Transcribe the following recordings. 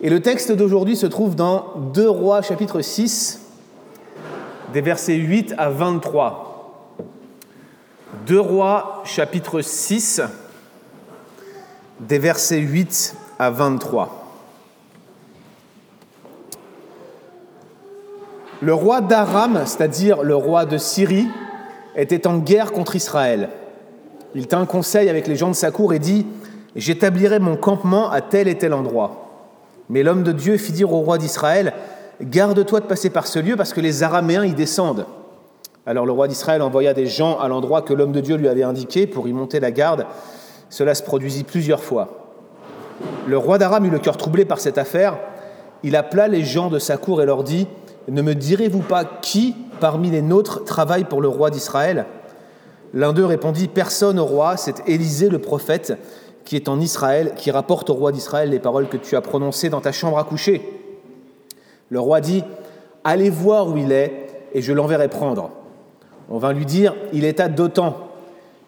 Et le texte d'aujourd'hui se trouve dans 2 Rois chapitre 6, des versets 8 à 23. 2 Rois chapitre 6, des versets 8 à 23. Le roi d'Aram, c'est-à-dire le roi de Syrie, était en guerre contre Israël. Il tint conseil avec les gens de sa cour et dit J'établirai mon campement à tel et tel endroit. Mais l'homme de Dieu fit dire au roi d'Israël Garde-toi de passer par ce lieu parce que les Araméens y descendent. Alors le roi d'Israël envoya des gens à l'endroit que l'homme de Dieu lui avait indiqué pour y monter la garde. Cela se produisit plusieurs fois. Le roi d'Aram eut le cœur troublé par cette affaire. Il appela les gens de sa cour et leur dit Ne me direz-vous pas qui parmi les nôtres travaille pour le roi d'Israël? L'un d'eux répondit Personne au roi, c'est Élisée le prophète qui est en Israël, qui rapporte au roi d'Israël les paroles que tu as prononcées dans ta chambre à coucher. Le roi dit, Allez voir où il est, et je l'enverrai prendre. On vint lui dire, Il est à Dotan.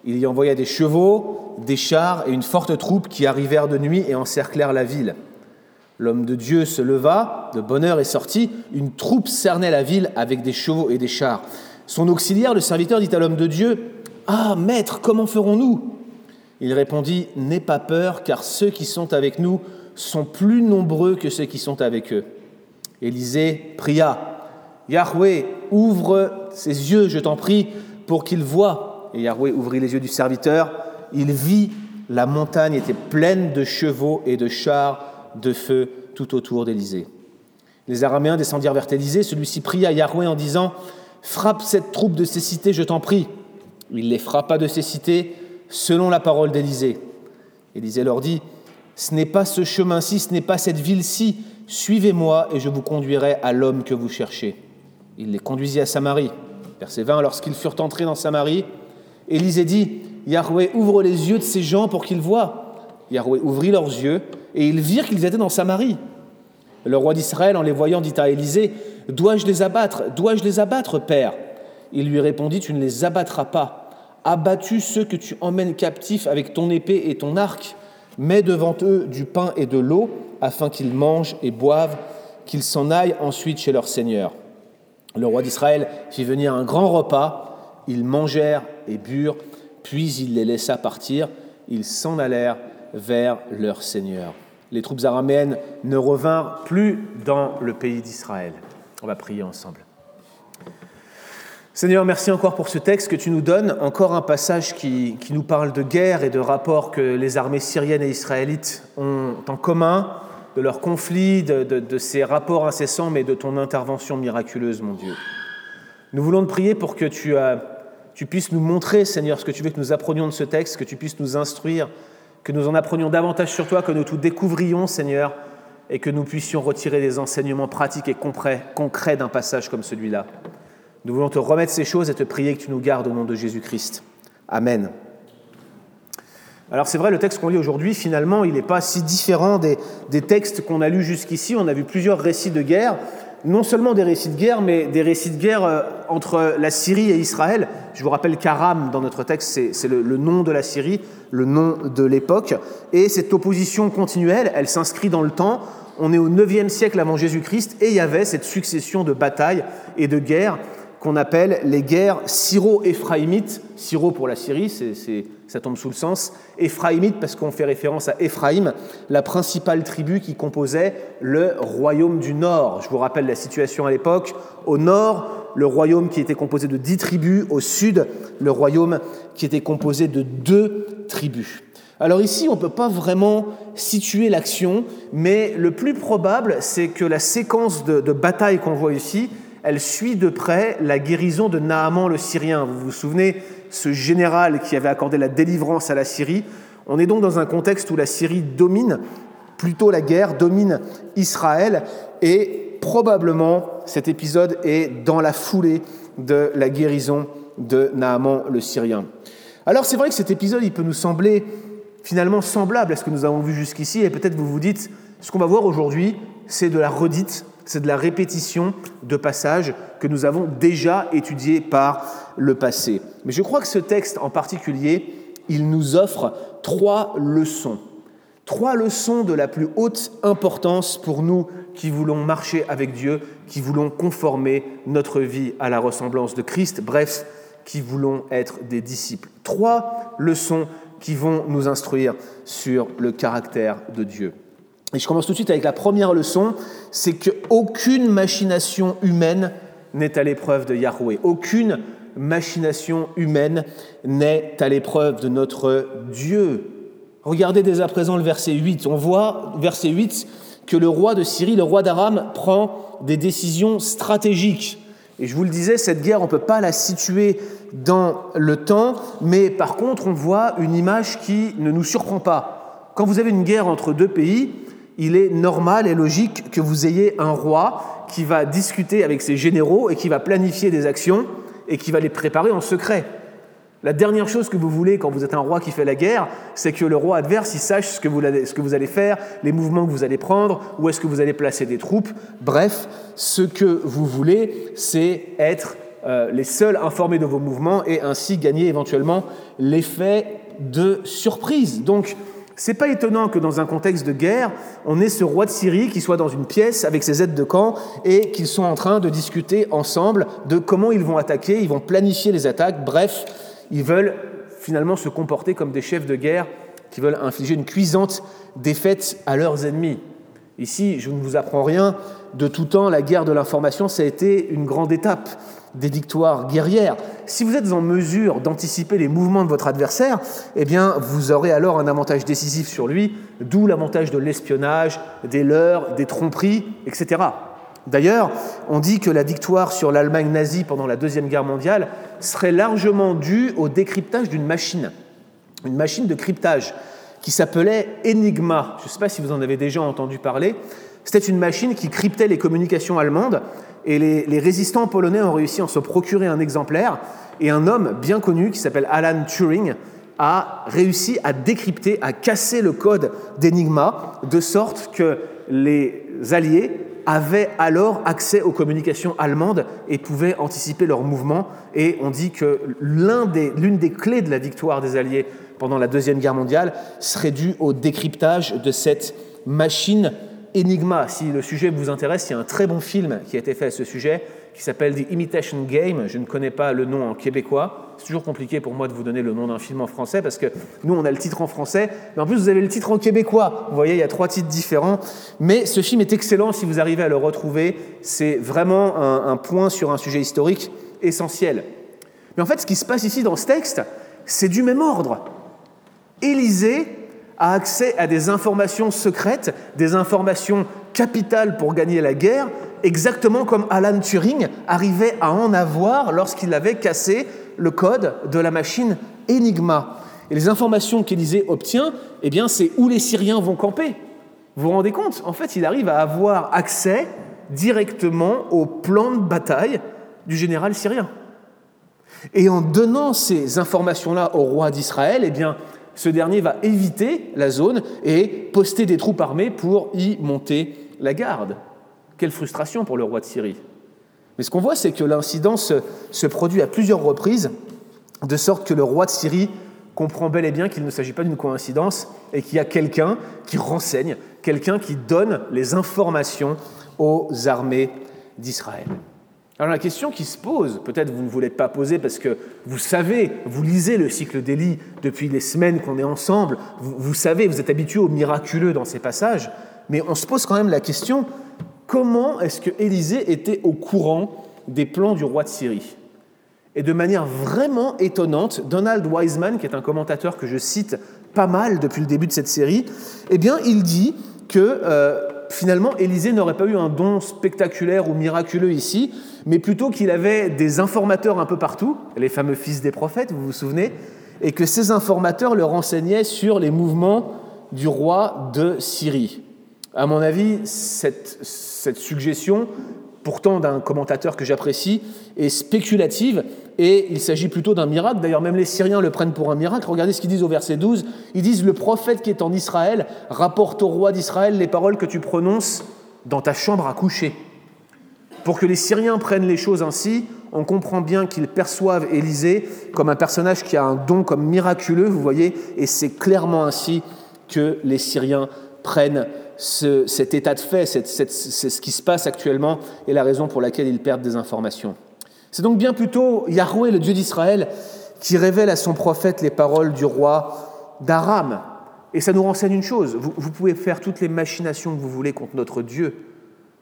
Il y envoya des chevaux, des chars et une forte troupe qui arrivèrent de nuit et encerclèrent la ville. L'homme de Dieu se leva, de bonne heure est sorti, une troupe cernait la ville avec des chevaux et des chars. Son auxiliaire, le serviteur, dit à l'homme de Dieu, Ah, maître, comment ferons-nous? Il répondit, N'aie pas peur, car ceux qui sont avec nous sont plus nombreux que ceux qui sont avec eux. Élisée pria, Yahweh, ouvre ses yeux, je t'en prie, pour qu'il voie. Et Yahweh ouvrit les yeux du serviteur. Il vit, la montagne était pleine de chevaux et de chars de feu tout autour d'Élysée. Les Araméens descendirent vers Élysée. Celui-ci pria Yahweh en disant Frappe cette troupe de ces cités, je t'en prie. Il les frappa de ces cités selon la parole d'Élisée. Élisée leur dit, Ce n'est pas ce chemin-ci, ce n'est pas cette ville-ci, suivez-moi et je vous conduirai à l'homme que vous cherchez. Il les conduisit à Samarie. Verset 20, lorsqu'ils furent entrés dans Samarie, Élisée dit, Yahweh ouvre les yeux de ces gens pour qu'ils voient. Yahweh ouvrit leurs yeux et ils virent qu'ils étaient dans Samarie. Le roi d'Israël, en les voyant, dit à Élisée, Dois-je les abattre? Dois-je les abattre, Père? Il lui répondit, Tu ne les abattras pas abattu ceux que tu emmènes captifs avec ton épée et ton arc, mets devant eux du pain et de l'eau, afin qu'ils mangent et boivent, qu'ils s'en aillent ensuite chez leur Seigneur. Le roi d'Israël fit venir un grand repas, ils mangèrent et burent, puis il les laissa partir, ils s'en allèrent vers leur Seigneur. Les troupes araméennes ne revinrent plus dans le pays d'Israël. On va prier ensemble. Seigneur, merci encore pour ce texte que tu nous donnes, encore un passage qui, nous parle de guerre et de rapports que les armées syriennes et israélites ont en commun, de leurs conflits, de, ces rapports incessants, mais de ton intervention miraculeuse, mon Dieu. Nous voulons te prier pour que tu, euh, tu puisses nous montrer, Seigneur, ce que tu veux que nous apprenions de ce texte, que tu puisses nous instruire, que nous en apprenions davantage sur toi, que nous tout découvrions, Seigneur, et que nous puissions retirer des enseignements pratiques et concrets d'un passage comme celui-là. Nous voulons te remettre ces choses et te prier que tu nous gardes au nom de Jésus-Christ. Amen. Alors c'est vrai, le texte qu'on lit aujourd'hui, finalement, il n'est pas si différent des, textes qu'on a lus jusqu'ici. On a vu plusieurs récits de guerre, non seulement des récits de guerre, mais des récits de guerre euh, entre la Syrie et Israël. Je vous rappelle qu'Aram, dans notre texte, c'est le, le nom de la Syrie, le nom de l'époque. Et cette opposition continuelle, elle s'inscrit dans le temps. On est au 9e siècle avant Jésus-Christ et il y avait cette succession de batailles et de guerres qu'on appelle les guerres syro-éphraïmites. Syro pour la Syrie, ça tombe sous le sens. Éphraïmite parce qu'on fait référence à Éphraïm, la principale tribu qui composait le royaume du Nord. Je vous rappelle la situation à l'époque. Au nord, le royaume qui était composé de dix tribus. Au sud, le royaume qui était composé de deux tribus. Alors ici, on ne peut pas vraiment situer l'action, mais le plus probable, c'est que la séquence de, de bataille qu'on voit ici, elle suit de près la guérison de Naaman le Syrien. Vous vous souvenez, ce général qui avait accordé la délivrance à la Syrie. On est donc dans un contexte où la Syrie domine, plutôt la guerre, domine Israël, et probablement cet épisode est dans la foulée de la guérison de Naaman le Syrien. Alors c'est vrai que cet épisode, il peut nous sembler finalement semblable à ce que nous avons vu jusqu'ici, et peut-être vous vous dites, ce qu'on va voir aujourd'hui, c'est de la redite c'est de la répétition de passages que nous avons déjà étudiés par le passé. Mais je crois que ce texte en particulier, il nous offre trois leçons. Trois leçons de la plus haute importance pour nous qui voulons marcher avec Dieu, qui voulons conformer notre vie à la ressemblance de Christ, bref, qui voulons être des disciples. Trois leçons qui vont nous instruire sur le caractère de Dieu. Et je commence tout de suite avec la première leçon, c'est qu'aucune machination humaine n'est à l'épreuve de Yahweh. Aucune machination humaine n'est à l'épreuve de notre Dieu. Regardez dès à présent le verset 8. On voit, verset 8, que le roi de Syrie, le roi d'Aram, prend des décisions stratégiques. Et je vous le disais, cette guerre, on ne peut pas la situer dans le temps, mais par contre, on voit une image qui ne nous surprend pas. Quand vous avez une guerre entre deux pays, il est normal et logique que vous ayez un roi qui va discuter avec ses généraux et qui va planifier des actions et qui va les préparer en secret. La dernière chose que vous voulez quand vous êtes un roi qui fait la guerre, c'est que le roi adverse sache ce que, vous allez, ce que vous allez faire, les mouvements que vous allez prendre, où est-ce que vous allez placer des troupes. Bref, ce que vous voulez, c'est être euh, les seuls informés de vos mouvements et ainsi gagner éventuellement l'effet de surprise. Donc, c'est pas étonnant que dans un contexte de guerre, on ait ce roi de Syrie qui soit dans une pièce avec ses aides de camp et qu'ils sont en train de discuter ensemble de comment ils vont attaquer, ils vont planifier les attaques, bref, ils veulent finalement se comporter comme des chefs de guerre qui veulent infliger une cuisante défaite à leurs ennemis. Ici, je ne vous apprends rien, de tout temps, la guerre de l'information, ça a été une grande étape des victoires guerrières. Si vous êtes en mesure d'anticiper les mouvements de votre adversaire, eh bien, vous aurez alors un avantage décisif sur lui, d'où l'avantage de l'espionnage, des leurres, des tromperies, etc. D'ailleurs, on dit que la victoire sur l'Allemagne nazie pendant la Deuxième Guerre mondiale serait largement due au décryptage d'une machine, une machine de cryptage qui s'appelait Enigma. Je ne sais pas si vous en avez déjà entendu parler. C'était une machine qui cryptait les communications allemandes et les, résistants polonais ont réussi à se procurer un exemplaire et un homme bien connu qui s'appelle Alan Turing a réussi à décrypter, à casser le code d'Enigma de sorte que les Alliés avaient alors accès aux communications allemandes et pouvaient anticiper leurs mouvements. Et on dit que l'une des, des clés de la victoire des Alliés pendant la Deuxième Guerre mondiale serait due au décryptage de cette machine Enigma, si le sujet vous intéresse, il y a un très bon film qui a été fait à ce sujet qui s'appelle The Imitation Game. Je ne connais pas le nom en québécois. C'est toujours compliqué pour moi de vous donner le nom d'un film en français parce que nous, on a le titre en français, mais en plus, vous avez le titre en québécois. Vous voyez, il y a trois titres différents. Mais ce film est excellent si vous arrivez à le retrouver. C'est vraiment un, un point sur un sujet historique essentiel. Mais en fait, ce qui se passe ici dans ce texte, c'est du même ordre. Élisée a accès à des informations secrètes, des informations capitales pour gagner la guerre, exactement comme Alan Turing arrivait à en avoir lorsqu'il avait cassé le code de la machine Enigma. Et les informations qu'Élisée obtient, eh bien, c'est où les Syriens vont camper. Vous vous rendez compte? En fait, il arrive à avoir accès directement au plan de bataille du général syrien. Et en donnant ces informations-là au roi d'Israël, eh bien, ce dernier va éviter la zone et poster des troupes armées pour y monter la garde. Quelle frustration pour le roi de Syrie. Mais ce qu'on voit, c'est que l'incident se, produit à plusieurs reprises, de sorte que le roi de Syrie comprend bel et bien qu'il ne s'agit pas d'une coïncidence et qu'il y a quelqu'un qui renseigne, quelqu'un qui donne les informations aux armées d'Israël. Alors la question qui se pose, peut-être vous ne voulez pas poser parce que vous savez, vous lisez le cycle d'Élie depuis les semaines qu'on est ensemble, vous, savez, vous êtes habitué au miraculeux dans ces passages, mais on se pose quand même la question, comment est-ce que Élisée était au courant des plans du roi de Syrie? Et de manière vraiment étonnante, Donald Wiseman, qui est un commentateur que je cite pas mal depuis le début de cette série, eh bien il dit que... Euh, finalement, Élisée n'aurait pas eu un don spectaculaire ou miraculeux ici, mais plutôt qu'il avait des informateurs un peu partout, les fameux fils des prophètes, vous vous souvenez, et que ces informateurs le renseignaient sur les mouvements du roi de Syrie. À mon avis, cette, cette suggestion pourtant d'un commentateur que j'apprécie, est spéculative et il s'agit plutôt d'un miracle. D'ailleurs, même les Syriens le prennent pour un miracle. Regardez ce qu'ils disent au verset 12. Ils disent Le prophète qui est en Israël rapporte au roi d'Israël les paroles que tu prononces dans ta chambre à coucher. Pour que les Syriens prennent les choses ainsi, on comprend bien qu'ils perçoivent Élisée comme un personnage qui a un don comme miraculeux, vous voyez, et c'est clairement ainsi que les Syriens prennent cet état de fait, c'est ce qui se passe actuellement et la raison pour laquelle ils perdent des informations. C'est donc bien plutôt Yahweh, le Dieu d'Israël, qui révèle à son prophète les paroles du roi d'Aram. Et ça nous renseigne une chose, vous, pouvez faire toutes les machinations que vous voulez contre notre Dieu,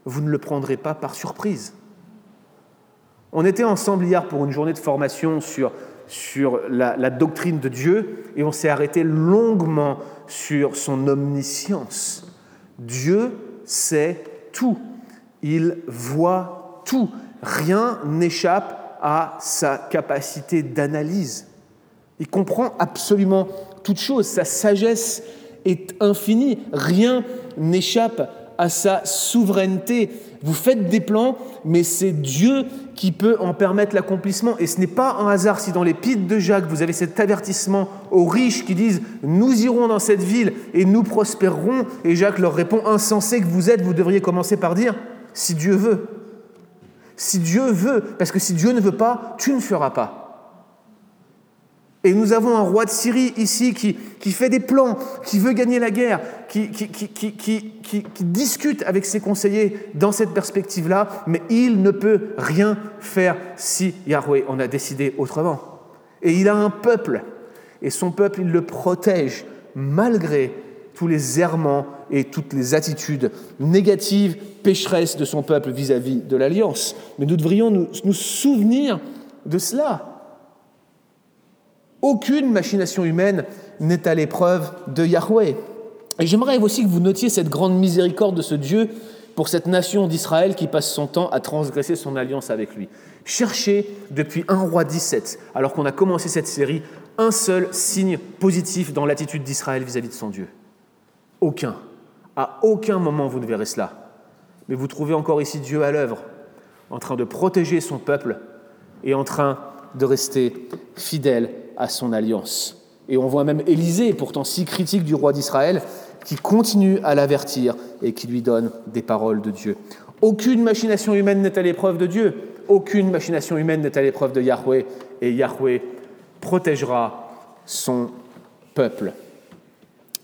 vous ne le prendrez pas par surprise. On était ensemble hier pour une journée de formation sur, sur la doctrine de Dieu et on s'est arrêté longuement sur son omniscience. Dieu sait tout, il voit tout, rien n'échappe à sa capacité d'analyse. Il comprend absolument toute chose, sa sagesse est infinie, rien n'échappe à sa souveraineté. Vous faites des plans, mais c'est Dieu qui peut en permettre l'accomplissement. Et ce n'est pas un hasard si dans pites de Jacques, vous avez cet avertissement aux riches qui disent ⁇ Nous irons dans cette ville et nous prospérerons ⁇ et Jacques leur répond ⁇ Insensé que vous êtes, vous devriez commencer par dire ⁇ Si Dieu veut ⁇ Si Dieu veut, parce que si Dieu ne veut pas, tu ne feras pas. Et nous avons un roi de Syrie ici qui, qui fait des plans, qui veut gagner la guerre, qui, qui, qui, discute avec ses conseillers dans cette perspective-là, mais il ne peut rien faire si Yahweh en a décidé autrement. Et il a un peuple, et son peuple, il le protège malgré tous les errements et toutes les attitudes négatives, pécheresses de son peuple vis-à-vis de l'Alliance. Mais nous devrions nous, nous souvenir de cela. Aucune machination humaine n'est à l'épreuve de Yahweh. Et j'aimerais aussi que vous notiez cette grande miséricorde de ce Dieu pour cette nation d'Israël qui passe son temps à transgresser son alliance avec lui. Cherchez depuis un roi 17, alors qu'on a commencé cette série, un seul signe positif dans l'attitude d'Israël vis-à-vis de son Dieu. Aucun. À aucun moment vous ne verrez cela. Mais vous trouvez encore ici Dieu à l'œuvre, en train de protéger son peuple et en train de rester fidèle à son alliance. Et on voit même Élisée, pourtant si critique du roi d'Israël, qui continue à l'avertir et qui lui donne des paroles de Dieu. Aucune machination humaine n'est à l'épreuve de Dieu, aucune machination humaine n'est à l'épreuve de Yahweh, et Yahweh protégera son peuple.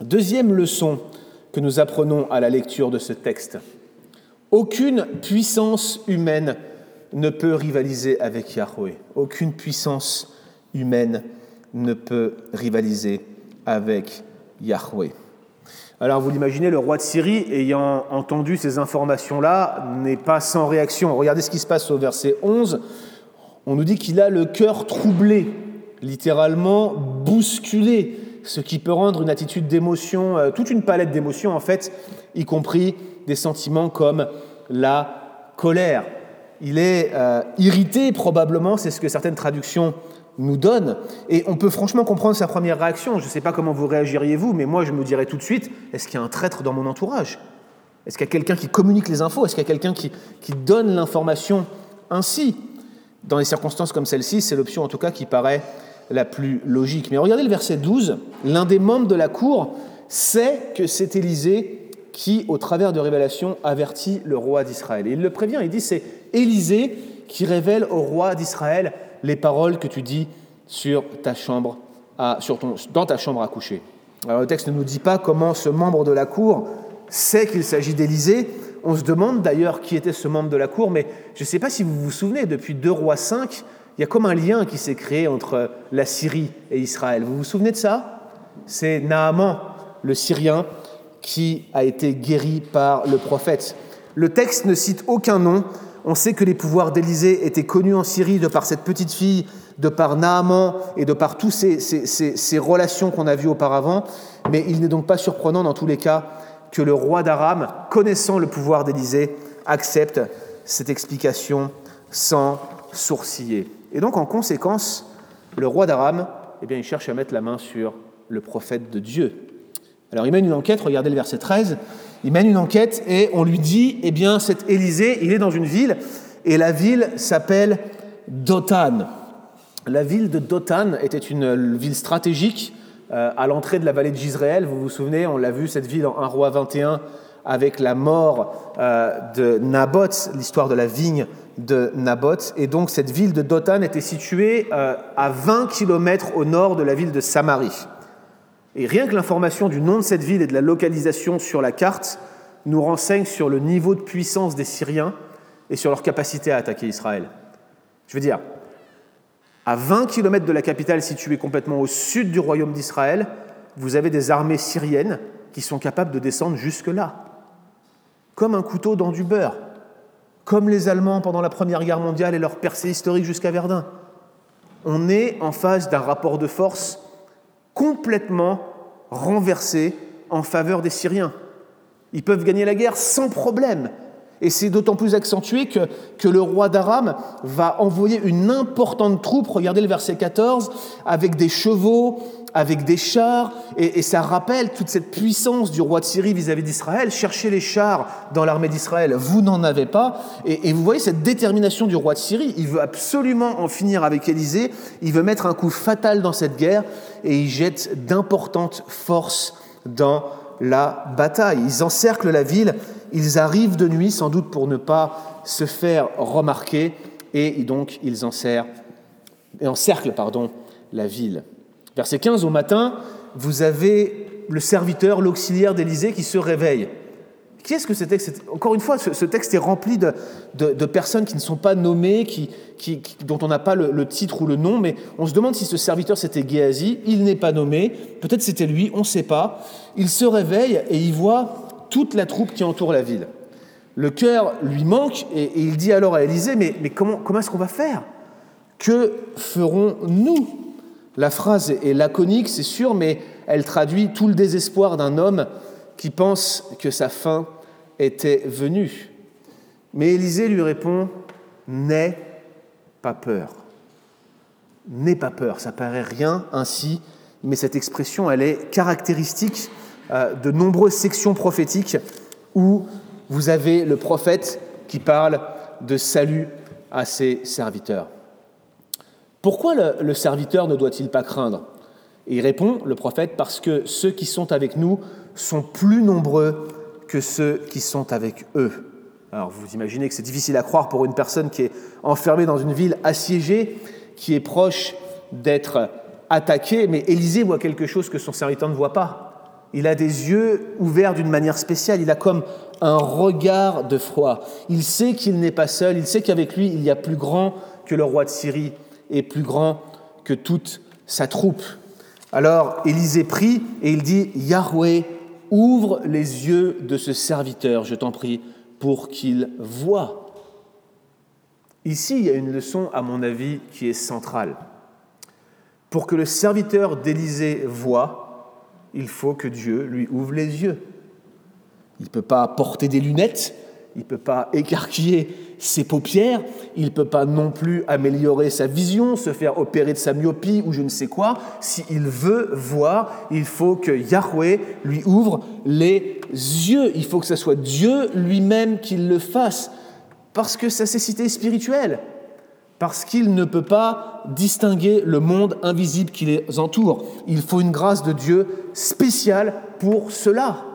Deuxième leçon que nous apprenons à la lecture de ce texte. Aucune puissance humaine ne peut rivaliser avec Yahweh. Aucune puissance humaine ne peut rivaliser avec Yahweh. Alors vous l'imaginez, le roi de Syrie, ayant entendu ces informations-là, n'est pas sans réaction. Regardez ce qui se passe au verset 11. On nous dit qu'il a le cœur troublé, littéralement bousculé, ce qui peut rendre une attitude d'émotion, euh, toute une palette d'émotions en fait, y compris des sentiments comme la colère. Il est euh, irrité probablement, c'est ce que certaines traductions nous donne. Et on peut franchement comprendre sa première réaction. Je ne sais pas comment vous réagiriez vous, mais moi je me dirais tout de suite, est-ce qu'il y a un traître dans mon entourage? Est-ce qu'il y a quelqu'un qui communique les infos? Est-ce qu'il y a quelqu'un qui, qui donne l'information ainsi? Dans les circonstances comme celle-ci, c'est l'option en tout cas qui paraît la plus logique. Mais regardez le verset 12, l'un des membres de la cour sait que c'est Élisée qui, au travers de révélations, avertit le roi d'Israël. Et il le prévient, il dit, c'est Élisée qui révèle au roi d'Israël les paroles que tu dis sur ta chambre dans ta chambre à coucher. Alors le texte ne nous dit pas comment ce membre de la cour sait qu'il s'agit d'Élysée. On se demande d'ailleurs qui était ce membre de la cour, mais je ne sais pas si vous vous souvenez, depuis 2 rois 5, il y a comme un lien qui s'est créé entre la Syrie et Israël. Vous vous souvenez de ça? C'est Naaman, le Syrien, qui a été guéri par le prophète. Le texte ne cite aucun nom, on sait que les pouvoirs d'Élysée étaient connus en Syrie de par cette petite fille, de par Naaman et de par toutes ces, relations qu'on a vues auparavant, mais il n'est donc pas surprenant dans tous les cas que le roi d'Aram, connaissant le pouvoir d'Élysée, accepte cette explication sans sourciller. Et donc en conséquence, le roi d'Aram, eh bien, il cherche à mettre la main sur le prophète de Dieu. Alors il mène une enquête, regardez le verset 13, il mène une enquête et on lui dit, eh bien, cet Élysée, il est dans une ville, et la ville s'appelle Dothan. La ville de Dothan était une ville stratégique euh, à l'entrée de la vallée de Gisraël. Vous vous souvenez, on l'a vu, cette ville en 1 roi 21, avec la mort euh, de Naboth, l'histoire de la vigne de Naboth. Et donc cette ville de Dothan était située euh, à 20 km au nord de la ville de Samarie. Et rien que l'information du nom de cette ville et de la localisation sur la carte nous renseigne sur le niveau de puissance des Syriens et sur leur capacité à attaquer Israël. Je veux dire, à 20 km de la capitale située complètement au sud du royaume d'Israël, vous avez des armées syriennes qui sont capables de descendre jusque-là, comme un couteau dans du beurre, comme les Allemands pendant la Première Guerre mondiale et leur percée historique jusqu'à Verdun. On est en face d'un rapport de force complètement renversé en faveur des Syriens. Ils peuvent gagner la guerre sans problème. Et c'est d'autant plus accentué que, que le roi d'Aram va envoyer une importante troupe, regardez le verset 14, avec des chevaux, avec des chars, et, ça rappelle toute cette puissance du roi de Syrie vis-à-vis d'Israël. Cherchez les chars dans l'armée d'Israël, vous n'en avez pas. Et, et, vous voyez cette détermination du roi de Syrie, il veut absolument en finir avec Élysée, il veut mettre un coup fatal dans cette guerre, et il jette d'importantes forces dans la bataille. Ils encerclent la ville, ils arrivent de nuit sans doute pour ne pas se faire remarquer, et donc ils encerclent, encerclent pardon, la ville. Verset 15, au matin, vous avez le serviteur, l'auxiliaire d'Élysée qui se réveille. Qui est-ce que ce texte Encore une fois, ce, texte est rempli de, personnes qui ne sont pas nommées, qui, dont on n'a pas le, titre ou le nom, mais on se demande si ce serviteur c'était Géasi. Il n'est pas nommé, peut-être c'était lui, on ne sait pas. Il se réveille et il voit toute la troupe qui entoure la ville. Le cœur lui manque et, il dit alors à Élysée Mais, mais comment, comment est-ce qu'on va faire? Que ferons-nous? La phrase est laconique, c'est sûr, mais elle traduit tout le désespoir d'un homme qui pense que sa fin était venue. Mais Élisée lui répond N'aie pas peur. N'aie pas peur. Ça paraît rien ainsi, mais cette expression, elle est caractéristique euh, de nombreuses sections prophétiques où vous avez le prophète qui parle de salut à ses serviteurs. Pourquoi le, serviteur ne doit-il pas craindre? Il répond, le prophète, parce que ceux qui sont avec nous sont plus nombreux que ceux qui sont avec eux. Alors vous imaginez que c'est difficile à croire pour une personne qui est enfermée dans une ville assiégée, qui est proche d'être attaquée, mais Élisée voit quelque chose que son serviteur ne voit pas. Il a des yeux ouverts d'une manière spéciale, il a comme un regard de froid. Il sait qu'il n'est pas seul, il sait qu'avec lui, il y a plus grand que le roi de Syrie et plus grand que toute sa troupe. Alors Élisée prie et il dit, Yahweh, Ouvre les yeux de ce serviteur, je t'en prie, pour qu'il voie. Ici, il y a une leçon, à mon avis, qui est centrale. Pour que le serviteur d'Élysée voie, il faut que Dieu lui ouvre les yeux. Il ne peut pas porter des lunettes, il ne peut pas écarquiller ses paupières, il ne peut pas non plus améliorer sa vision, se faire opérer de sa myopie ou je ne sais quoi. S'il veut voir, il faut que Yahweh lui ouvre les yeux. Il faut que ce soit Dieu lui-même qui le fasse, parce que sa cécité spirituelle, parce qu'il ne peut pas distinguer le monde invisible qui les entoure. Il faut une grâce de Dieu spéciale pour cela.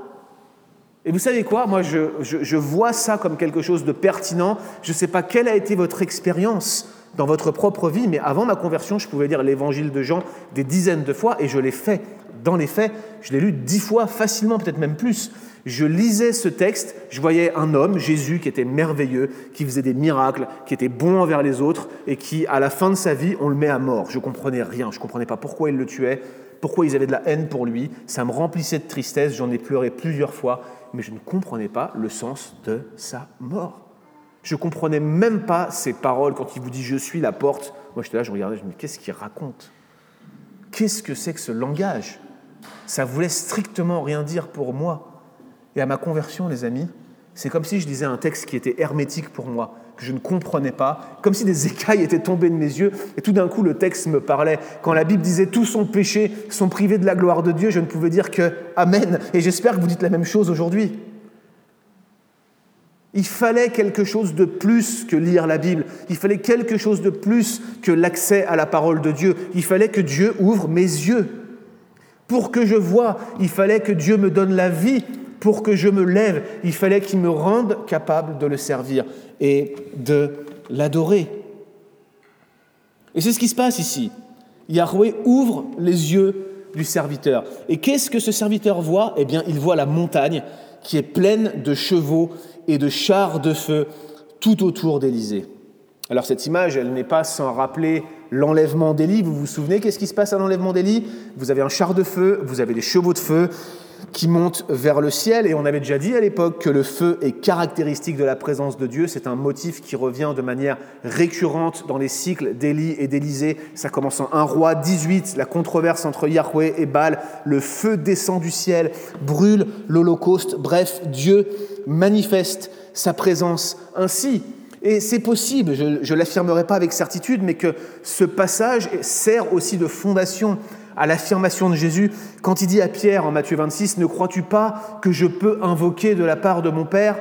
Et vous savez quoi? Moi, je, vois ça comme quelque chose de pertinent. Je ne sais pas quelle a été votre expérience dans votre propre vie, mais avant ma conversion, je pouvais lire l'évangile de Jean des dizaines de fois, et je l'ai fait. Dans les faits, je l'ai lu dix fois facilement, peut-être même plus. Je lisais ce texte, je voyais un homme, Jésus, qui était merveilleux, qui faisait des miracles, qui était bon envers les autres, et qui, à la fin de sa vie, on le met à mort. Je comprenais rien, je comprenais pas pourquoi il le tuait, pourquoi ils avaient de la haine pour lui. Ça me remplissait de tristesse, j'en ai pleuré plusieurs fois, mais je ne comprenais pas le sens de sa mort. Je ne comprenais même pas ses paroles quand il vous dit Je suis la porte. Moi, j'étais là, je regardais, je me dis Qu'est-ce qu'il raconte? Qu'est-ce que c'est que ce langage? Ça voulait strictement rien dire pour moi. Et à ma conversion, les amis, c'est comme si je lisais un texte qui était hermétique pour moi que je ne comprenais pas, comme si des écailles étaient tombées de mes yeux, et tout d'un coup le texte me parlait. Quand la Bible disait tous sont péchés, sont privés de la gloire de Dieu, je ne pouvais dire que Amen. Et j'espère que vous dites la même chose aujourd'hui. Il fallait quelque chose de plus que lire la Bible. Il fallait quelque chose de plus que l'accès à la parole de Dieu. Il fallait que Dieu ouvre mes yeux. Pour que je voie, il fallait que Dieu me donne la vie pour que je me lève, il fallait qu'il me rende capable de le servir et de l'adorer. Et c'est ce qui se passe ici. Yahweh ouvre les yeux du serviteur. Et qu'est-ce que ce serviteur voit? Eh bien, il voit la montagne qui est pleine de chevaux et de chars de feu tout autour d'Élysée. Alors cette image, elle n'est pas sans rappeler l'enlèvement d'Élie. Vous vous souvenez qu'est-ce qui se passe à l'enlèvement d'Élie? Vous avez un char de feu, vous avez des chevaux de feu qui montent vers le ciel. Et on avait déjà dit à l'époque que le feu est caractéristique de la présence de Dieu. C'est un motif qui revient de manière récurrente dans les cycles d'Élie et d'Élysée. Ça commence en 1 roi 18, la controverse entre Yahweh et Baal. Le feu descend du ciel, brûle l'Holocauste. Bref, Dieu manifeste sa présence ainsi. Et c'est possible, je ne l'affirmerai pas avec certitude, mais que ce passage sert aussi de fondation à l'affirmation de Jésus quand il dit à Pierre en Matthieu 26, Ne crois-tu pas que je peux invoquer de la part de mon Père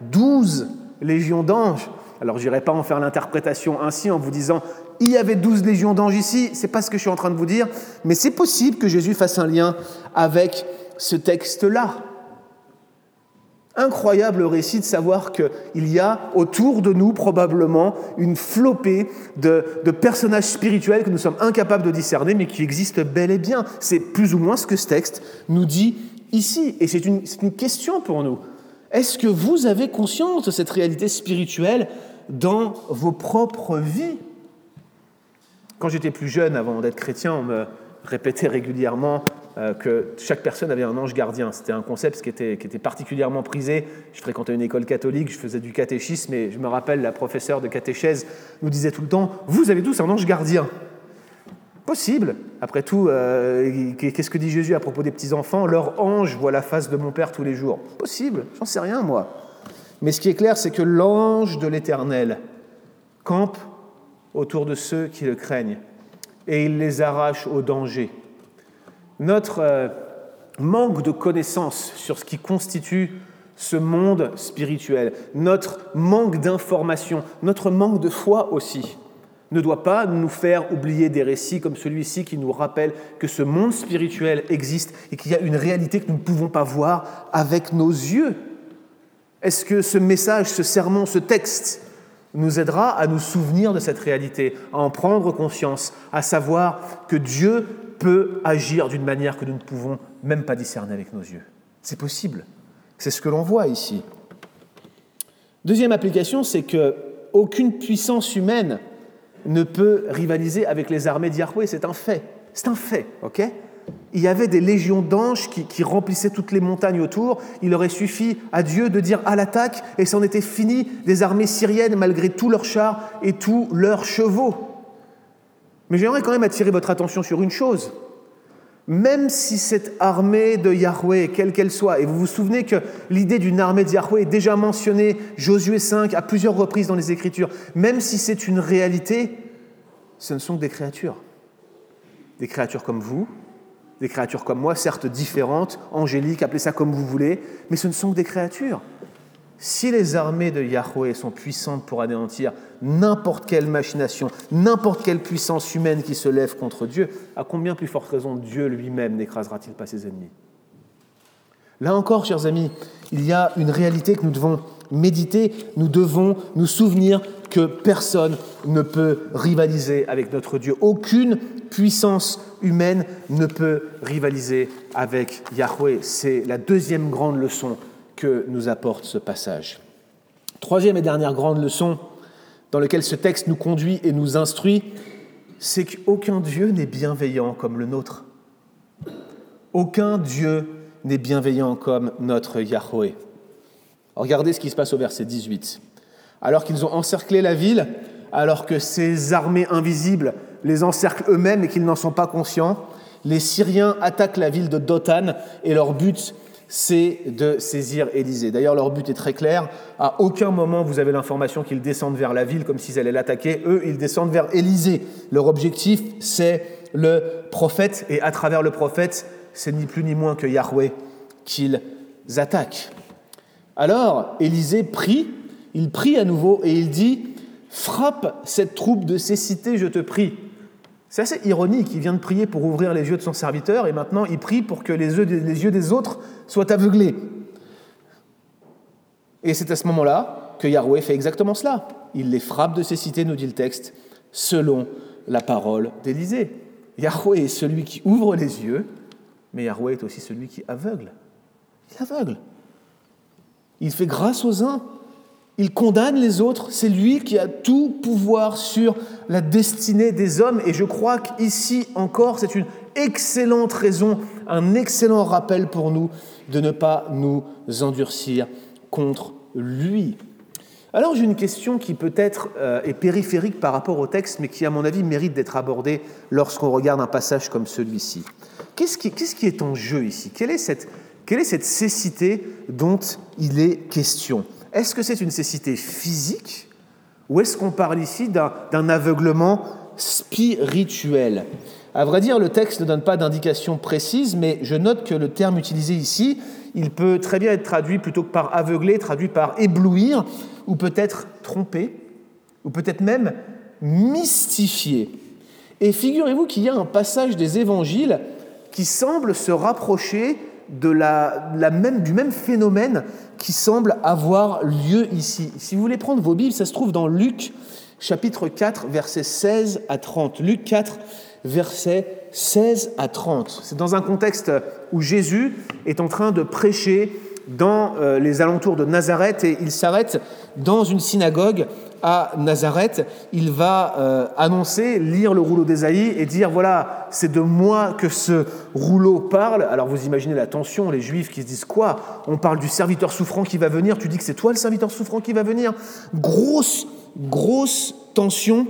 douze légions d'anges? Alors je n'irai pas en faire l'interprétation ainsi en vous disant il y avait douze légions d'anges ici, c'est pas ce que je suis en train de vous dire, mais c'est possible que Jésus fasse un lien avec ce texte-là incroyable récit de savoir qu'il y a autour de nous probablement une flopée de, personnages spirituels que nous sommes incapables de discerner, mais qui existent bel et bien. C'est plus ou moins ce que ce texte nous dit ici. Et c'est une, question pour nous. Est-ce que vous avez conscience de cette réalité spirituelle dans vos propres vies? Quand j'étais plus jeune, avant d'être chrétien, on me répétait régulièrement euh, que chaque personne avait un ange gardien. C'était un concept qui était, qui était particulièrement prisé. Je fréquentais une école catholique, je faisais du catéchisme, et je me rappelle, la professeure de catéchèse nous disait tout le temps Vous avez tous un ange gardien. Possible. Après tout, euh, qu'est-ce que dit Jésus à propos des petits-enfants? Leur ange voit la face de mon Père tous les jours. Possible. J'en sais rien, moi. Mais ce qui est clair, c'est que l'ange de l'Éternel campe autour de ceux qui le craignent et il les arrache au danger. Notre euh, manque de connaissances sur ce qui constitue ce monde spirituel, notre manque d'information, notre manque de foi aussi, ne doit pas nous faire oublier des récits comme celui-ci qui nous rappelle que ce monde spirituel existe et qu'il y a une réalité que nous ne pouvons pas voir avec nos yeux. Est-ce que ce message, ce sermon, ce texte nous aidera à nous souvenir de cette réalité, à en prendre conscience, à savoir que Dieu peut agir d'une manière que nous ne pouvons même pas discerner avec nos yeux. C'est possible. C'est ce que l'on voit ici. Deuxième application, c'est que aucune puissance humaine ne peut rivaliser avec les armées d'Yahweh. C'est un fait. C'est un fait, ok? Il y avait des légions d'anges qui, qui, remplissaient toutes les montagnes autour. Il aurait suffi à Dieu de dire à l'attaque et c'en était fini des armées syriennes malgré tous leurs chars et tous leurs chevaux. Mais j'aimerais quand même attirer votre attention sur une chose. Même si cette armée de Yahweh, quelle qu'elle soit, et vous vous souvenez que l'idée d'une armée de Yahweh est déjà mentionnée, Josué 5, à plusieurs reprises dans les Écritures, même si c'est une réalité, ce ne sont que des créatures. Des créatures comme vous, des créatures comme moi, certes différentes, angéliques, appelez ça comme vous voulez, mais ce ne sont que des créatures. Si les armées de Yahweh sont puissantes pour anéantir n'importe quelle machination, n'importe quelle puissance humaine qui se lève contre Dieu, à combien plus forte raison Dieu lui-même n'écrasera-t-il pas ses ennemis? Là encore, chers amis, il y a une réalité que nous devons méditer, nous devons nous souvenir que personne ne peut rivaliser avec notre Dieu. Aucune puissance humaine ne peut rivaliser avec Yahweh. C'est la deuxième grande leçon que nous apporte ce passage. Troisième et dernière grande leçon dans laquelle ce texte nous conduit et nous instruit, c'est qu'aucun Dieu n'est bienveillant comme le nôtre. Aucun Dieu n'est bienveillant comme notre Yahweh. Regardez ce qui se passe au verset 18. Alors qu'ils ont encerclé la ville, alors que ces armées invisibles les encerclent eux-mêmes et qu'ils n'en sont pas conscients, les Syriens attaquent la ville de Dothan et leur but c'est de saisir Élysée. D'ailleurs, leur but est très clair. À aucun moment vous avez l'information qu'ils descendent vers la ville comme s'ils allaient l'attaquer. Eux, ils descendent vers Élysée. Leur objectif, c'est le prophète. Et à travers le prophète, c'est ni plus ni moins que Yahweh qu'ils attaquent. Alors, Élysée prie, il prie à nouveau et il dit Frappe cette troupe de cécité, je te prie. C'est assez ironique, il vient de prier pour ouvrir les yeux de son serviteur et maintenant il prie pour que les yeux, des autres soient aveuglés. Et c'est à ce moment-là que Yahweh fait exactement cela. Il les frappe de cécité, nous dit le texte, selon la parole d'Élisée. Yahweh est celui qui ouvre les yeux, mais Yahweh est aussi celui qui aveugle. Il aveugle. Il fait grâce aux uns, il condamne les autres, c'est lui qui a tout pouvoir sur la destinée des hommes. Et je crois qu'ici encore, c'est une excellente raison, un excellent rappel pour nous de ne pas nous endurcir contre lui. Alors j'ai une question qui peut-être euh, est périphérique par rapport au texte, mais qui à mon avis mérite d'être abordée lorsqu'on regarde un passage comme celui-ci. Qu'est-ce qui, est en jeu ici? Quelle est cette cécité dont il est question? Est-ce que c'est une cécité physique ou est-ce qu'on parle ici d'un aveuglement spirituel? À vrai dire, le texte ne donne pas d'indication précise, mais je note que le terme utilisé ici, il peut très bien être traduit plutôt que par aveugler, traduit par éblouir, ou peut-être tromper, ou peut-être même mystifier. Et figurez-vous qu'il y a un passage des évangiles qui semble se rapprocher de la, même, du même phénomène qui semble avoir lieu ici. Si vous voulez prendre vos Bibles, ça se trouve dans Luc chapitre 4, versets 16 à 30. Luc 4, versets 16 à 30. C'est dans un contexte où Jésus est en train de prêcher dans euh, les alentours de Nazareth et il s'arrête dans une synagogue à Nazareth. Il va euh, annoncer, lire le rouleau d'Ésaïe et dire voilà, c'est de moi que ce rouleau parle. Alors vous imaginez la tension, les juifs qui se disent quoi? On parle du serviteur souffrant qui va venir, tu dis que c'est toi le serviteur souffrant qui va venir Grosse, grosse tension.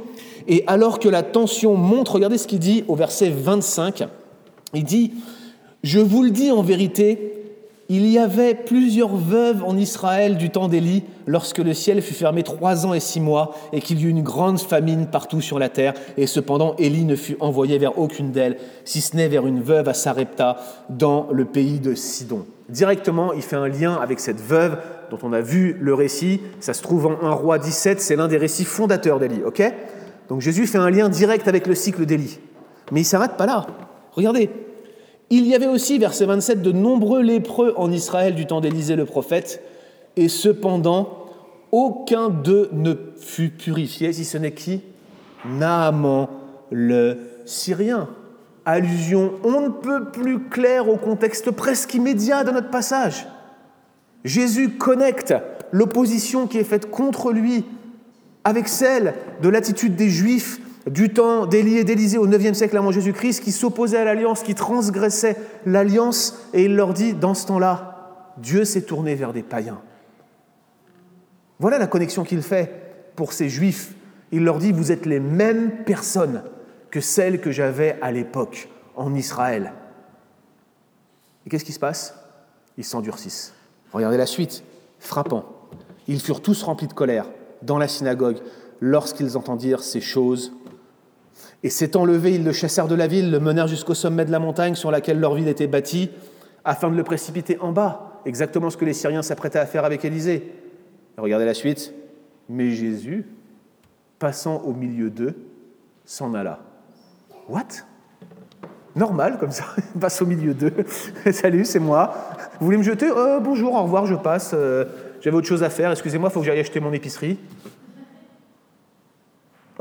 Et alors que la tension monte, regardez ce qu'il dit au verset 25. Il dit, je vous le dis en vérité, il y avait plusieurs veuves en Israël du temps d'Élie, lorsque le ciel fut fermé trois ans et six mois, et qu'il y eut une grande famine partout sur la terre, et cependant Élie ne fut envoyé vers aucune d'elles, si ce n'est vers une veuve à Sarepta, dans le pays de Sidon. Directement, il fait un lien avec cette veuve dont on a vu le récit, ça se trouve en 1 roi 17, c'est l'un des récits fondateurs d'Élie, ok? Donc Jésus fait un lien direct avec le cycle d'Élie. Mais il s'arrête pas là. Regardez, il y avait aussi, verset 27, de nombreux lépreux en Israël du temps d'Élisée le prophète, et cependant, aucun d'eux ne fut purifié, si ce n'est qui? Naaman le Syrien. Allusion on ne peut plus claire au contexte presque immédiat de notre passage. Jésus connecte l'opposition qui est faite contre lui avec celle de l'attitude des Juifs du temps d'Élie et d'Élisée au IXe siècle avant Jésus-Christ, qui s'opposaient à l'alliance, qui transgressaient l'alliance, et il leur dit, dans ce temps-là, Dieu s'est tourné vers des païens. Voilà la connexion qu'il fait pour ces juifs. Il leur dit, vous êtes les mêmes personnes que celles que j'avais à l'époque en Israël. Et qu'est-ce qui se passe? Ils s'endurcissent. Regardez la suite, frappant. Ils furent tous remplis de colère dans la synagogue lorsqu'ils entendirent ces choses et s'étant levés, ils le chassèrent de la ville, le menèrent jusqu'au sommet de la montagne sur laquelle leur ville était bâtie, afin de le précipiter en bas, exactement ce que les Syriens s'apprêtaient à faire avec Élisée. Regardez la suite. Mais Jésus, passant au milieu d'eux, s'en alla. What? Normal, comme ça, passe au milieu d'eux. Salut, c'est moi. Vous voulez me jeter? Euh, Bonjour, au revoir, je passe. Euh, j'avais autre chose à faire, excusez-moi, il faut que j'aille acheter mon épicerie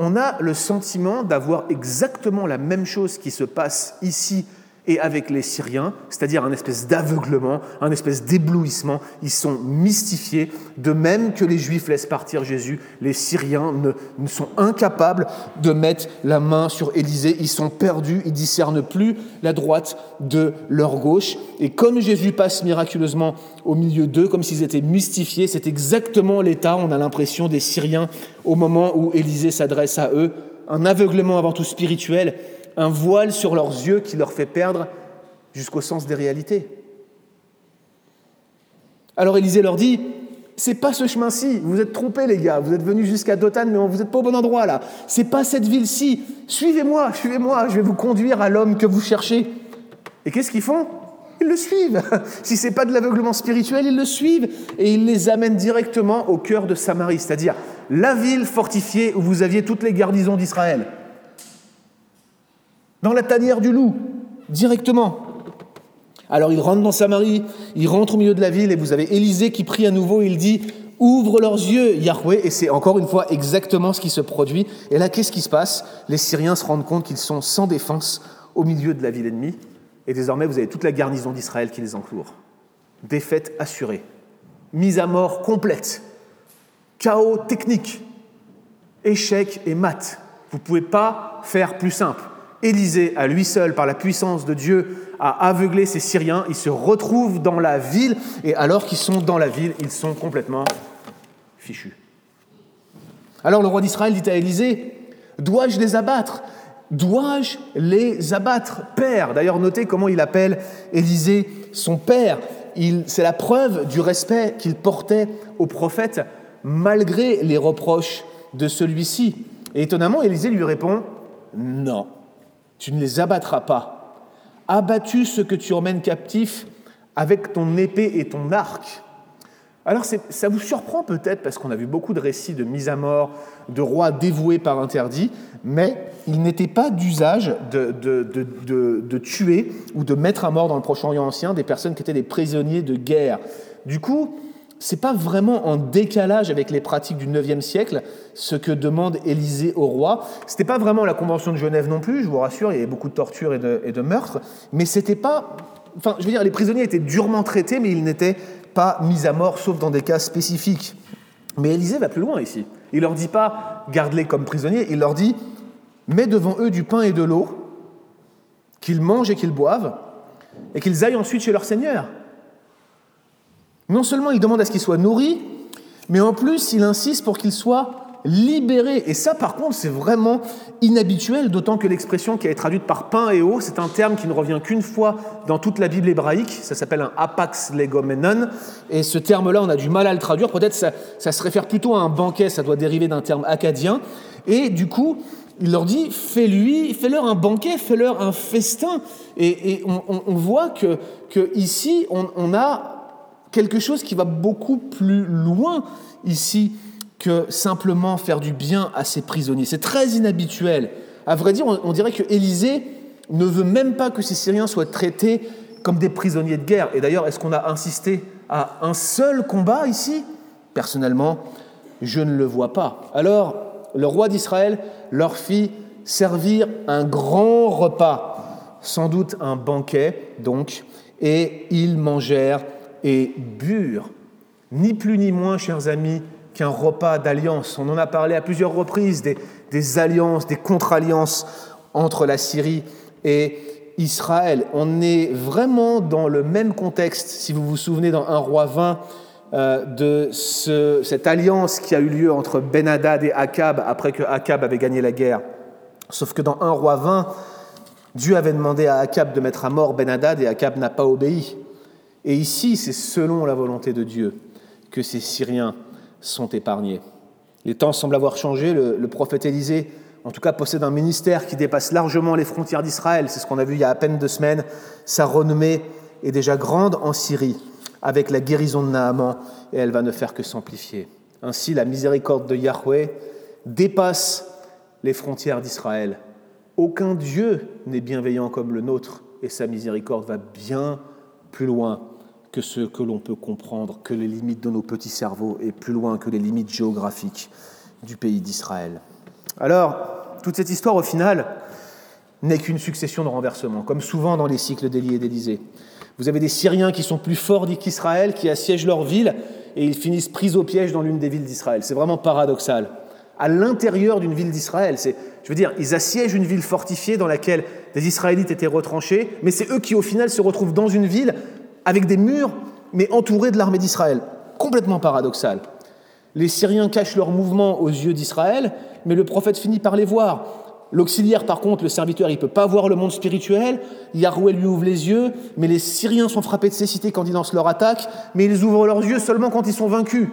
on a le sentiment d'avoir exactement la même chose qui se passe ici et avec les Syriens, c'est-à-dire un espèce d'aveuglement, un espèce d'éblouissement. Ils sont mystifiés, de même que les Juifs laissent partir Jésus, les Syriens ne, sont incapables de mettre la main sur Élisée, ils sont perdus, ils discernent plus la droite de leur gauche. Et comme Jésus passe miraculeusement au milieu d'eux, comme s'ils étaient mystifiés, c'est exactement l'état, on a l'impression, des Syriens au moment où Élisée s'adresse à eux, un aveuglement avant tout spirituel, un voile sur leurs yeux qui leur fait perdre jusqu'au sens des réalités. Alors Élisée leur dit, c'est pas ce chemin-ci, vous êtes trompés les gars, vous êtes venus jusqu'à Dothan, mais vous n'êtes pas au bon endroit là. C'est pas cette ville-ci. Suivez-moi, suivez-moi, je vais vous conduire à l'homme que vous cherchez. Et qu'est-ce qu'ils font? Ils le suivent. si c'est pas de l'aveuglement spirituel, ils le suivent et ils les amènent directement au cœur de Samarie, c'est-à-dire la ville fortifiée où vous aviez toutes les garnisons d'Israël dans la tanière du loup, directement. Alors il rentre dans Samarie, il rentre au milieu de la ville et vous avez Élisée qui prie à nouveau, il dit Ouvre leurs yeux, Yahweh, et c'est encore une fois exactement ce qui se produit. Et là, qu'est-ce qui se passe? Les Syriens se rendent compte qu'ils sont sans défense au milieu de la ville ennemie, et désormais vous avez toute la garnison d'Israël qui les encloure. Défaite assurée, mise à mort complète, chaos technique, échec et mat. Vous ne pouvez pas faire plus simple. Élisée, à lui seul, par la puissance de Dieu, a aveuglé ces Syriens. Ils se retrouvent dans la ville, et alors qu'ils sont dans la ville, ils sont complètement fichus. Alors le roi d'Israël dit à Élisée, dois-je les abattre? Dois-je les abattre? Père. D'ailleurs, notez comment il appelle Élisée son père. C'est la preuve du respect qu'il portait au prophète malgré les reproches de celui-ci. Et étonnamment, Élisée lui répond, non, tu ne les abattras pas. Abattu ce que tu emmènes captif avec ton épée et ton arc. Alors ça vous surprend peut-être parce qu'on a vu beaucoup de récits de mise à mort, de rois dévoués par interdit, mais il n'était pas d'usage de, de, tuer ou de mettre à mort dans le Proche-Orient ancien des personnes qui étaient des prisonniers de guerre. Du coup, c'est pas vraiment en décalage avec les pratiques du IXe siècle ce que demande Élisée au roi. C'était pas vraiment la Convention de Genève non plus, je vous rassure, il y avait beaucoup de tortures et de, et de meurtres, mais c'était pas. Enfin, je veux dire, les prisonniers étaient durement traités, mais ils n'étaient pas mis à mort, sauf dans des cas spécifiques. Mais Élisée va plus loin ici. Il leur dit pas garde-les comme prisonniers, il leur dit mets devant eux du pain et de l'eau, qu'ils mangent et qu'ils boivent, et qu'ils aillent ensuite chez leur Seigneur. Non seulement il demande à ce qu'ils soient nourris, mais en plus il insiste pour qu'ils soient libéré. Et ça, par contre, c'est vraiment inhabituel, d'autant que l'expression qui est traduite par pain et eau, c'est un terme qui ne revient qu'une fois dans toute la Bible hébraïque. Ça s'appelle un apax legomenon. Et ce terme-là, on a du mal à le traduire. Peut-être ça, se réfère plutôt à un banquet, ça doit dériver d'un terme acadien. Et du coup, il leur dit fais-lui, fais-leur un banquet, fais-leur un festin. Et, on, voit que, ici, on, a quelque chose qui va beaucoup plus loin ici que simplement faire du bien à ses prisonniers. C'est très inhabituel. À vrai dire, on dirait que Élisée ne veut même pas que ces Syriens soient traités comme des prisonniers de guerre. Et d'ailleurs, est-ce qu'on a insisté à un seul combat ici? Personnellement, je ne le vois pas. Alors, le roi d'Israël leur fit servir un grand repas, sans doute un banquet, donc, et ils mangèrent et burent. Ni plus ni moins, chers amis, qu'un repas d'alliance. On en a parlé à plusieurs reprises, des, alliances, des contre-alliances entre la Syrie et Israël. On est vraiment dans le même contexte, si vous vous souvenez, dans 1 roi 20, euh, de cette alliance qui a eu lieu entre Ben-Hadad et Akab après que Akab avait gagné la guerre. Sauf que dans 1 roi 20, Dieu avait demandé à Akab de mettre à mort Ben-Hadad et Akab n'a pas obéi. Et ici, c'est selon la volonté de Dieu que ces Syriens sont épargnés. Les temps semblent avoir changé. Le, prophète Élisée, en tout cas, possède un ministère qui dépasse largement les frontières d'Israël. C'est ce qu'on a vu il y a à peine deux semaines. Sa renommée est déjà grande en Syrie, avec la guérison de Naaman, et elle va ne faire que s'amplifier. Ainsi, la miséricorde de Yahweh dépasse les frontières d'Israël. Aucun Dieu n'est bienveillant comme le nôtre, et sa miséricorde va bien plus loin que ce que l'on peut comprendre, que les limites de nos petits cerveaux et plus loin que les limites géographiques du pays d'Israël. Alors, toute cette histoire, au final, n'est qu'une succession de renversements, comme souvent dans les cycles d'Élie et d'Élysée. Vous avez des Syriens qui sont plus forts qu'Israël, qui assiègent leur ville, et ils finissent pris au piège dans l'une des villes d'Israël. C'est vraiment paradoxal. À l'intérieur d'une ville d'Israël, c'est, je veux dire, ils assiègent une ville fortifiée dans laquelle des Israélites étaient retranchés, mais c'est eux qui, au final, se retrouvent dans une ville avec des murs, mais entourés de l'armée d'Israël. Complètement paradoxal. Les Syriens cachent leurs mouvements aux yeux d'Israël, mais le prophète finit par les voir. L'auxiliaire, par contre, le serviteur, il ne peut pas voir le monde spirituel. Yahweh lui ouvre les yeux, mais les Syriens sont frappés de cécité quand ils lancent leur attaque, mais ils ouvrent leurs yeux seulement quand ils sont vaincus.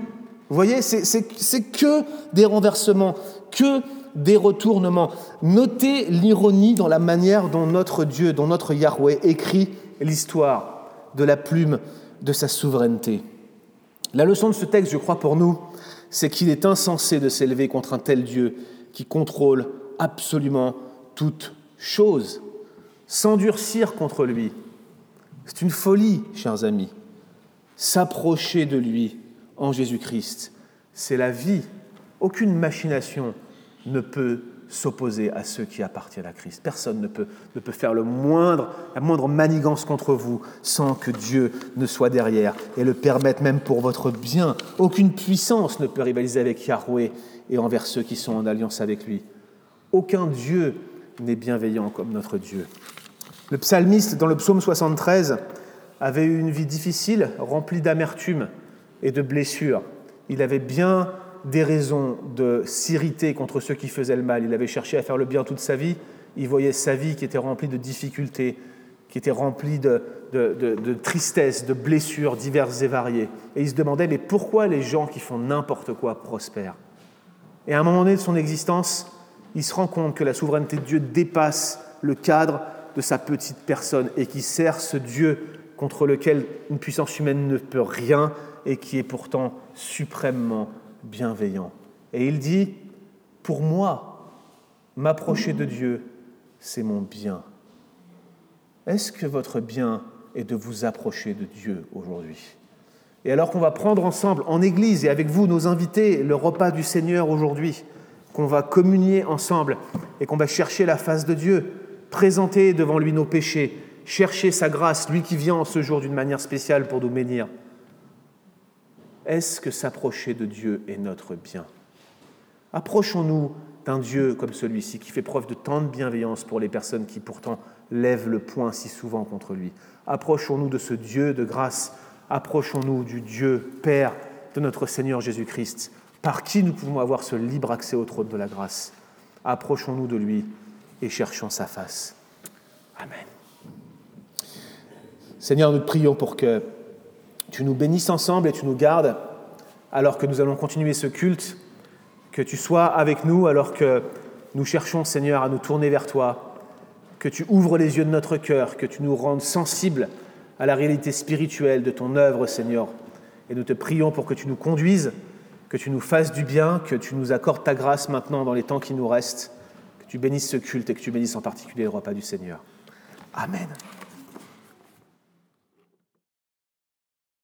Vous voyez, c'est que des renversements, que des retournements. Notez l'ironie dans la manière dont notre Dieu, dont notre Yahweh écrit l'histoire de la plume de sa souveraineté. La leçon de ce texte, je crois, pour nous, c'est qu'il est insensé de s'élever contre un tel Dieu qui contrôle absolument toute chose. S'endurcir contre lui, c'est une folie, chers amis. S'approcher de lui en Jésus-Christ, c'est la vie. Aucune machination ne peut s'opposer à ceux qui appartiennent à Christ. Personne ne peut, ne peut faire le moindre, la moindre manigance contre vous sans que Dieu ne soit derrière et le permette même pour votre bien. Aucune puissance ne peut rivaliser avec Yahweh et envers ceux qui sont en alliance avec lui. Aucun Dieu n'est bienveillant comme notre Dieu. Le psalmiste, dans le psaume 73, avait eu une vie difficile, remplie d'amertume et de blessures. Il avait bien des raisons de s'irriter contre ceux qui faisaient le mal. Il avait cherché à faire le bien toute sa vie. Il voyait sa vie qui était remplie de difficultés, qui était remplie de, de, tristesse, de blessures diverses et variées. Et il se demandait, mais pourquoi les gens qui font n'importe quoi prospèrent? Et à un moment donné de son existence, il se rend compte que la souveraineté de Dieu dépasse le cadre de sa petite personne et qui sert ce Dieu contre lequel une puissance humaine ne peut rien et qui est pourtant suprêmement bienveillant. Et il dit, pour moi, m'approcher de Dieu, c'est mon bien. Est-ce que votre bien est de vous approcher de Dieu aujourd'hui? Et alors qu'on va prendre ensemble en Église et avec vous, nos invités, le repas du Seigneur aujourd'hui, qu'on va communier ensemble et qu'on va chercher la face de Dieu, présenter devant lui nos péchés, chercher sa grâce, lui qui vient en ce jour d'une manière spéciale pour nous bénir. Est-ce que s'approcher de Dieu est notre bien? Approchons-nous d'un Dieu comme celui-ci qui fait preuve de tant de bienveillance pour les personnes qui pourtant lèvent le poing si souvent contre lui. Approchons-nous de ce Dieu de grâce. Approchons-nous du Dieu Père de notre Seigneur Jésus-Christ, par qui nous pouvons avoir ce libre accès au trône de la grâce. Approchons-nous de lui et cherchons sa face. Amen. Seigneur, nous prions pour que tu nous bénisses ensemble et tu nous gardes alors que nous allons continuer ce culte, que tu sois avec nous alors que nous cherchons, Seigneur, à nous tourner vers toi, que tu ouvres les yeux de notre cœur, que tu nous rendes sensibles à la réalité spirituelle de ton œuvre, Seigneur. Et nous te prions pour que tu nous conduises, que tu nous fasses du bien, que tu nous accordes ta grâce maintenant dans les temps qui nous restent, que tu bénisses ce culte et que tu bénisses en particulier le repas du Seigneur. Amen.